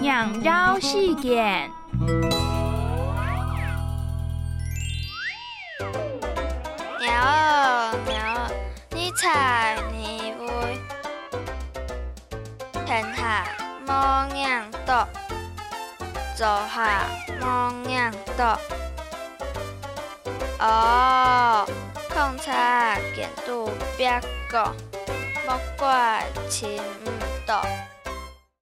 两绕细间。鸟娘，你猜你会天下无娘多，坐下无娘多。哦，空差见度别个，莫怪情。